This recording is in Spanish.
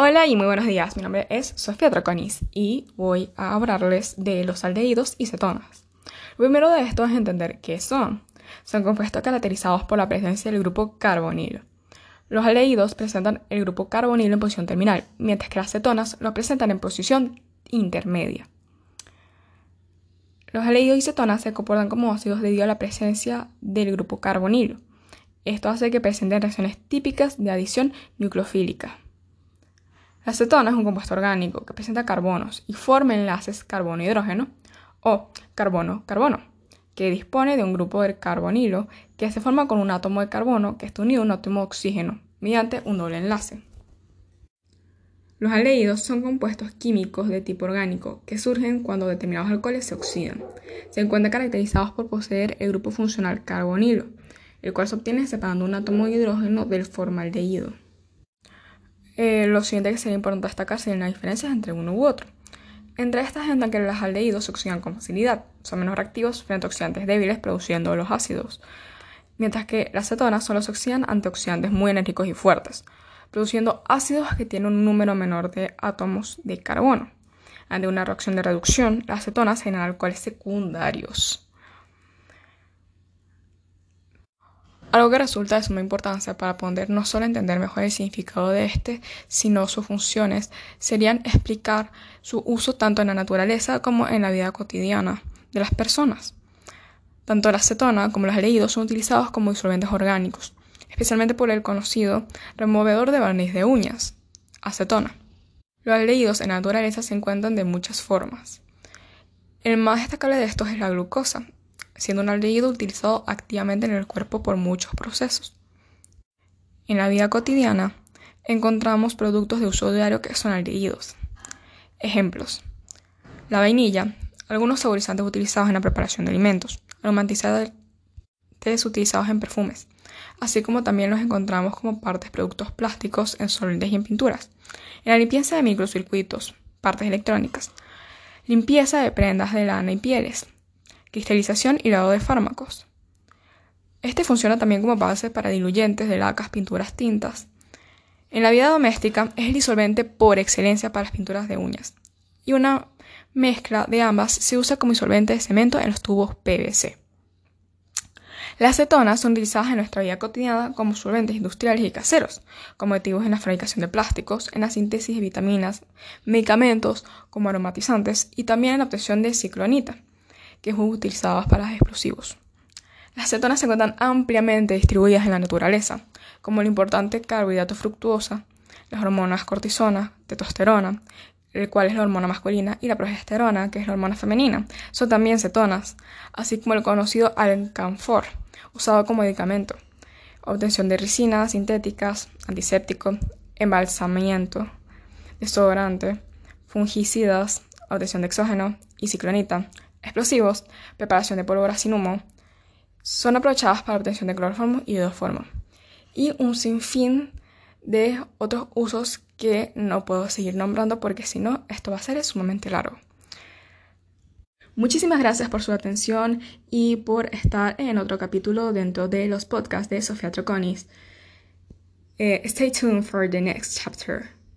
Hola y muy buenos días, mi nombre es Sofía Troconis y voy a hablarles de los aldehídos y cetonas. Lo primero de esto es entender qué son. Son compuestos caracterizados por la presencia del grupo carbonilo. Los aldehídos presentan el grupo carbonilo en posición terminal, mientras que las cetonas lo presentan en posición intermedia. Los aldehídos y cetonas se comportan como ácidos debido a la presencia del grupo carbonilo. Esto hace que presenten reacciones típicas de adición nucleofílica. La acetona es un compuesto orgánico que presenta carbonos y forma enlaces carbono-hidrógeno o carbono-carbono, que dispone de un grupo de carbonilo que se forma con un átomo de carbono que está unido a un átomo de oxígeno mediante un doble enlace. Los aldehídos son compuestos químicos de tipo orgánico que surgen cuando determinados alcoholes se oxidan. Se encuentran caracterizados por poseer el grupo funcional carbonilo, el cual se obtiene separando un átomo de hidrógeno del formaldehído. Eh, lo siguiente que sería importante destacar serían las diferencias entre uno u otro. Entre estas entran que los aldehídos se oxidan con facilidad, son menos reactivos frente a oxidantes débiles produciendo los ácidos, mientras que las cetonas solo se oxidan ante oxidantes muy enérgicos y fuertes, produciendo ácidos que tienen un número menor de átomos de carbono. Ante una reacción de reducción, las cetonas generan alcoholes secundarios. Algo que resulta de suma importancia para poder no solo entender mejor el significado de este, sino sus funciones, serían explicar su uso tanto en la naturaleza como en la vida cotidiana de las personas. Tanto la acetona como los leídos son utilizados como disolventes orgánicos, especialmente por el conocido removedor de barniz de uñas, acetona. Los aldehídos en la naturaleza se encuentran de muchas formas. El más destacable de estos es la glucosa, siendo un aldehído utilizado activamente en el cuerpo por muchos procesos. En la vida cotidiana encontramos productos de uso diario que son aldehídos. Ejemplos. La vainilla, algunos saborizantes utilizados en la preparación de alimentos, aromatizantes utilizados en perfumes, así como también los encontramos como partes productos plásticos en solventes y en pinturas. En la limpieza de microcircuitos, partes electrónicas, limpieza de prendas de lana y pieles, cristalización y lavado de fármacos. Este funciona también como base para diluyentes de lacas, pinturas, tintas. En la vida doméstica es el disolvente por excelencia para las pinturas de uñas y una mezcla de ambas se usa como disolvente de cemento en los tubos PVC. Las cetonas son utilizadas en nuestra vida cotidiana como solventes industriales y caseros, como activos en la fabricación de plásticos, en la síntesis de vitaminas, medicamentos como aromatizantes y también en la obtención de ciclonita que son utilizadas para explosivos. Las cetonas se encuentran ampliamente distribuidas en la naturaleza, como el importante carbohidrato fructuosa, las hormonas cortisona, testosterona, el cual es la hormona masculina, y la progesterona, que es la hormona femenina. Son también cetonas, así como el conocido alcanfor, usado como medicamento. Obtención de ricinas sintéticas, antiséptico, embalsamiento, desodorante, fungicidas, obtención de exógeno y ciclonita, explosivos, preparación de pólvora sin humo, son aprovechadas para obtención de cloroformo y iodoformo. Y un sinfín de otros usos que no puedo seguir nombrando porque si no, esto va a ser sumamente largo. Muchísimas gracias por su atención y por estar en otro capítulo dentro de los podcasts de Sofía Troconis. Eh, stay tuned for the next chapter.